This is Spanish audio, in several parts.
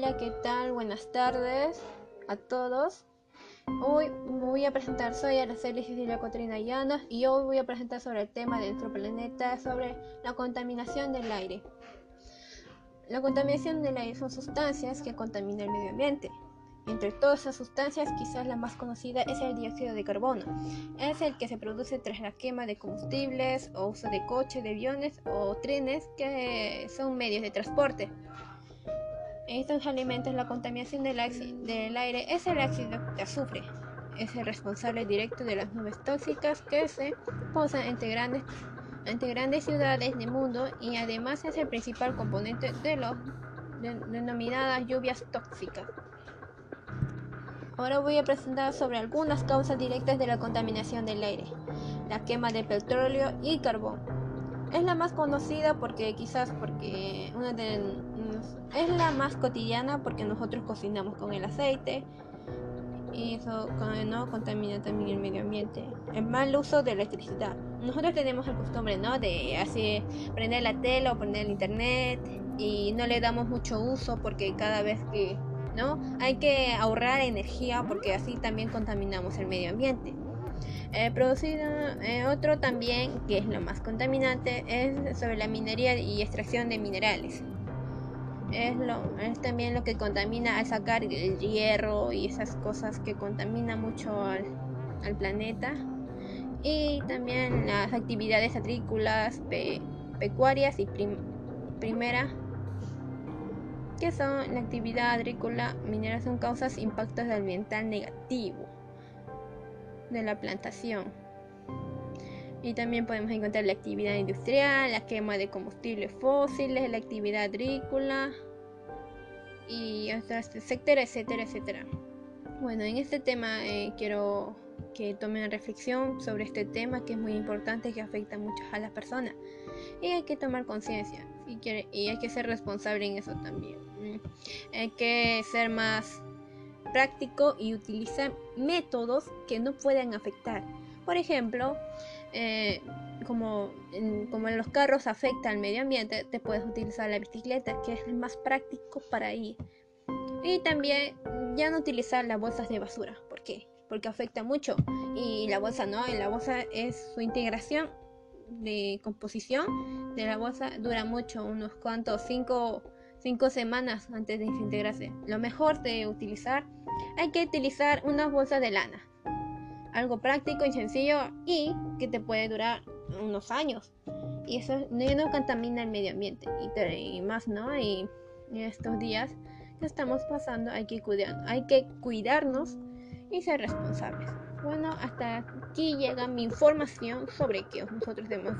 Hola, ¿qué tal? Buenas tardes a todos. Hoy voy a presentar, soy Araceli Cecilia Cotrina Llanos y hoy voy a presentar sobre el tema de nuestro planeta, sobre la contaminación del aire. La contaminación del aire son sustancias que contaminan el medio ambiente. Entre todas esas sustancias, quizás la más conocida es el dióxido de carbono. Es el que se produce tras la quema de combustibles o uso de coches, de aviones o trenes que son medios de transporte. Estos alimentos la contaminación del, del aire es el ácido de azufre. Es el responsable directo de las nubes tóxicas que se posan entre grandes, entre grandes ciudades del mundo y además es el principal componente de las denominadas lluvias tóxicas. Ahora voy a presentar sobre algunas causas directas de la contaminación del aire. La quema de petróleo y carbón. Es la más conocida porque quizás porque una de, es la más cotidiana porque nosotros cocinamos con el aceite y eso no contamina también el medio ambiente. El mal uso de electricidad. Nosotros tenemos el costumbre, ¿no? De así prender la tele o prender el internet y no le damos mucho uso porque cada vez que hay que ahorrar energía porque así también contaminamos el medio ambiente. Eh, producido, eh, otro también, que es lo más contaminante, es sobre la minería y extracción de minerales. Es, lo, es también lo que contamina al sacar el hierro y esas cosas que contamina mucho al, planeta. Y también las actividades agrícolas, pecuarias y primera que son la actividad agrícola minera son causas impactos ambiental negativo de la plantación. Y también podemos encontrar la actividad industrial, la quema de combustibles fósiles, la actividad agrícola y sectores, etcétera, etcétera. Bueno, en este tema eh, quiero que tomen reflexión sobre este tema que es muy importante, que afecta mucho a las personas. Y hay que tomar conciencia y, y hay que ser responsable en eso también. Hay que ser más práctico y utilizar métodos que no puedan afectar. Por ejemplo, eh, como, en, como los carros afectan al medio ambiente, te puedes utilizar la bicicleta, que es el más práctico para ir. Y también ya no utilizar las bolsas de basura. ¿Por qué? Porque afecta mucho. Y la bolsa no, la bolsa es su integración de composición de la bolsa dura mucho, unos cuantos, cinco 5 semanas antes de desintegrarse. Lo mejor de utilizar, hay que utilizar unas bolsas de lana. Algo práctico y sencillo y que te puede durar unos años. Y eso no, contamina el medio ambiente. Y, más, ¿no? Y en estos días que estamos pasando hay que, cuidar, hay que cuidarnos y ser responsables. Bueno, hasta aquí llega mi información sobre que nosotros debemos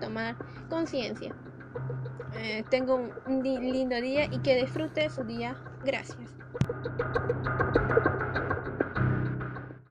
tomar conciencia. Eh, tengo un lindo día y que disfrute su día. Gracias.